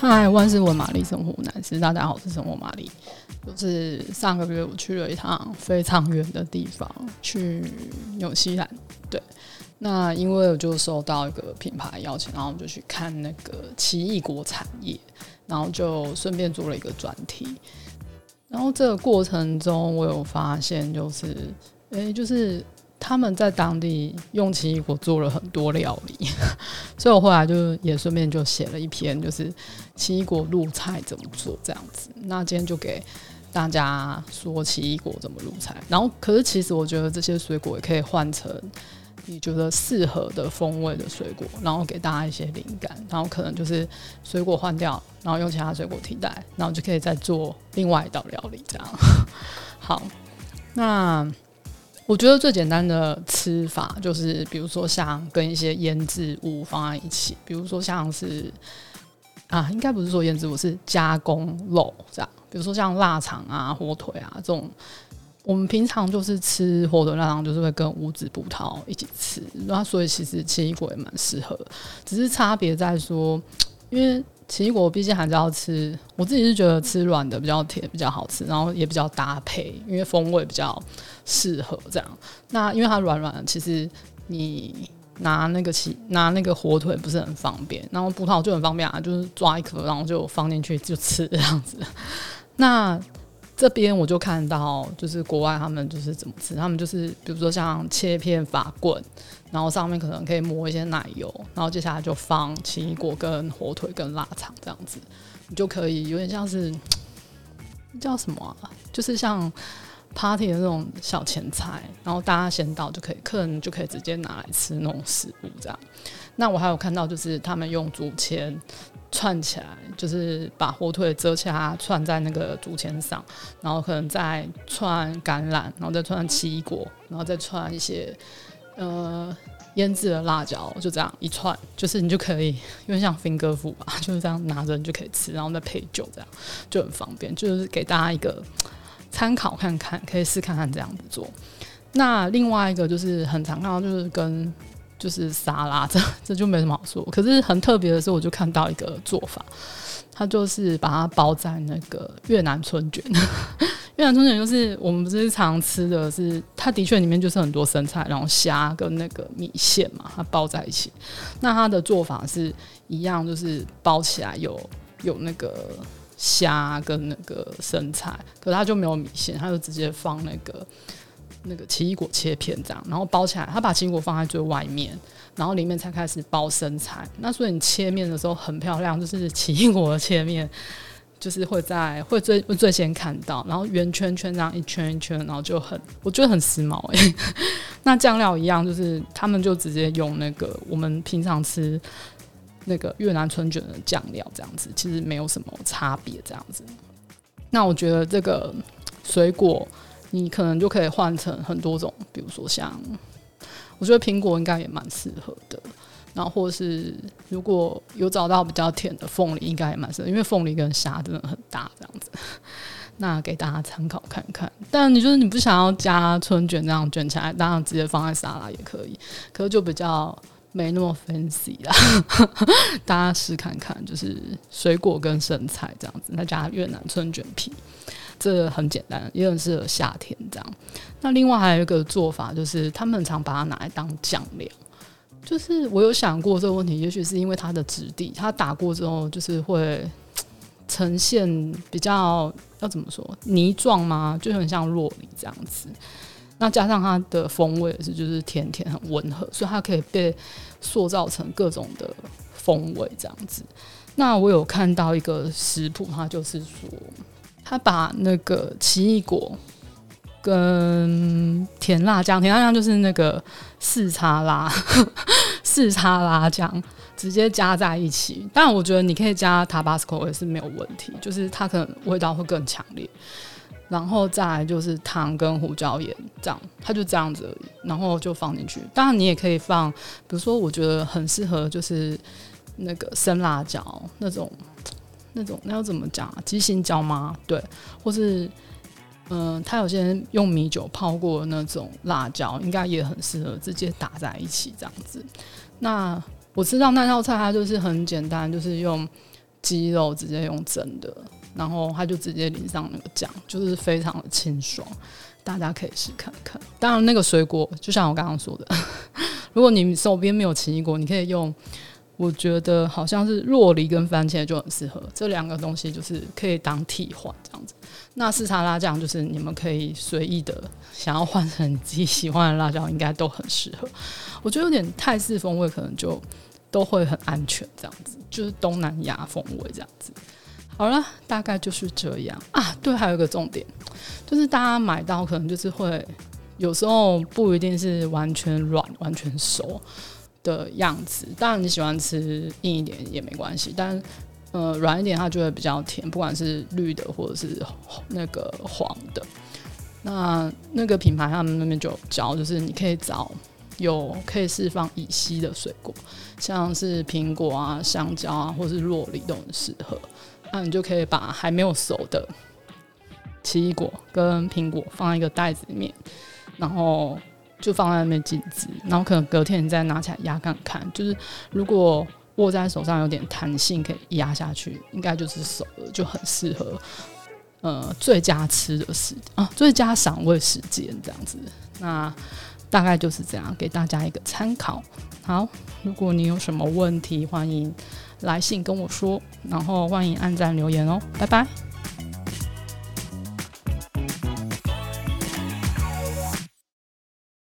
嗨，万事问玛丽生活男士，大家好，我是生活玛丽。就是上个月我去了一趟非常远的地方，去纽西兰。对，那因为我就收到一个品牌邀请，然后我就去看那个奇异果产业，然后就顺便做了一个专题。然后这个过程中，我有发现，就是，诶，就是。他们在当地用奇异果做了很多料理，所以我后来就也顺便就写了一篇，就是奇异果入菜怎么做这样子。那今天就给大家说奇异果怎么入菜。然后，可是其实我觉得这些水果也可以换成你觉得适合的风味的水果，然后给大家一些灵感。然后可能就是水果换掉，然后用其他水果替代，然后就可以再做另外一道料理这样。好，那。我觉得最简单的吃法就是，比如说像跟一些腌制物放在一起，比如说像是啊，应该不是说腌制物，是加工肉这样。比如说像腊肠啊、火腿啊这种，我们平常就是吃火腿、腊肠，就是会跟无籽葡萄一起吃。那所以其实奇异果也蛮适合，只是差别在说，因为。奇异果毕竟还是要吃，我自己是觉得吃软的比较甜，比较好吃，然后也比较搭配，因为风味比较适合这样。那因为它软软的，其实你拿那个奇拿那个火腿不是很方便，然后葡萄就很方便啊，就是抓一颗，然后就放进去就吃这样子。那这边我就看到，就是国外他们就是怎么吃，他们就是比如说像切片法棍，然后上面可能可以抹一些奶油，然后接下来就放奇异果跟火腿跟腊肠这样子，你就可以有点像是 叫什么？就是像 party 的那种小前菜，然后大家先到就可以，客人就可以直接拿来吃那种食物这样。那我还有看到就是他们用竹签。串起来就是把火腿折起来串在那个竹签上，然后可能再串橄榄，然后再串奇异果，然后再串一些呃腌制的辣椒，就这样一串，就是你就可以，因为像 finger food 吧，就是这样拿着你就可以吃，然后再配酒，这样就很方便，就是给大家一个参考看看，可以试看看这样子做。那另外一个就是很常看到，就是跟就是沙拉，这 这就没什么好说。可是很特别的是，我就看到一个做法，它就是把它包在那个越南春卷。越南春卷就是我们不是常吃的是，它的确里面就是很多生菜，然后虾跟那个米线嘛，它包在一起。那它的做法是一样，就是包起来有有那个虾跟那个生菜，可是它就没有米线，它就直接放那个。那个奇异果切片这样，然后包起来，他把奇异果放在最外面，然后里面才开始包生菜。那所以你切面的时候很漂亮，就是奇异果的切面，就是会在会最会最先看到，然后圆圈圈这样一圈一圈，然后就很我觉得很时髦哎。那酱料一样，就是他们就直接用那个我们平常吃那个越南春卷的酱料这样子，其实没有什么差别这样子。那我觉得这个水果。你可能就可以换成很多种，比如说像，我觉得苹果应该也蛮适合的，然后或是如果有找到比较甜的凤梨，应该也蛮适合，因为凤梨跟虾真的很搭这样子。那给大家参考看看。但你就是你不想要加春卷这样卷起来，当然直接放在沙拉也可以，可是就比较没那么 fancy 啦。大家试看看，就是水果跟生菜这样子，再加越南春卷皮。这很简单，也很适合夏天这样。那另外还有一个做法，就是他们常把它拿来当酱料。就是我有想过这个问题，也许是因为它的质地，它打过之后就是会呈现比较要怎么说泥状吗？就很像酪梨这样子。那加上它的风味是就是甜甜很温和，所以它可以被塑造成各种的风味这样子。那我有看到一个食谱，它就是说。他把那个奇异果跟甜辣酱，甜辣酱就是那个四叉拉 四叉拉酱，直接加在一起。但我觉得你可以加 Tabasco 也是没有问题，就是它可能味道会更强烈。然后再来就是糖跟胡椒盐，这样它就这样子，然后就放进去。当然你也可以放，比如说我觉得很适合就是那个生辣椒那种。那种那要怎么讲啊？鸡心椒吗？对，或是嗯、呃，他有些人用米酒泡过那种辣椒，应该也很适合直接打在一起这样子。那我知道那道菜它就是很简单，就是用鸡肉直接用蒸的，然后它就直接淋上那个酱，就是非常的清爽，大家可以试看看。当然，那个水果就像我刚刚说的，如果你手边没有奇异果，你可以用。我觉得好像是若梨跟番茄就很适合，这两个东西就是可以当替换这样子。那四叉辣酱就是你们可以随意的想要换成自己喜欢的辣椒，应该都很适合。我觉得有点泰式风味，可能就都会很安全这样子，就是东南亚风味这样子。好了，大概就是这样啊。对，还有一个重点，就是大家买到可能就是会有时候不一定是完全软、完全熟。的样子，当然你喜欢吃硬一点也没关系，但呃软一点它就会比较甜，不管是绿的或者是那个黄的。那那个品牌他们那边就有教，就是你可以找有可以释放乙烯的水果，像是苹果啊、香蕉啊，或是洛梨都很适合。那你就可以把还没有熟的奇异果跟苹果放在一个袋子里面，然后。就放在那边静置，然后可能隔天你再拿起来压看看，就是如果握在手上有点弹性，可以压下去，应该就是熟了，就很适合呃最佳吃的时啊，最佳赏味时间这样子。那大概就是这样，给大家一个参考。好，如果你有什么问题，欢迎来信跟我说，然后欢迎按赞留言哦，拜拜。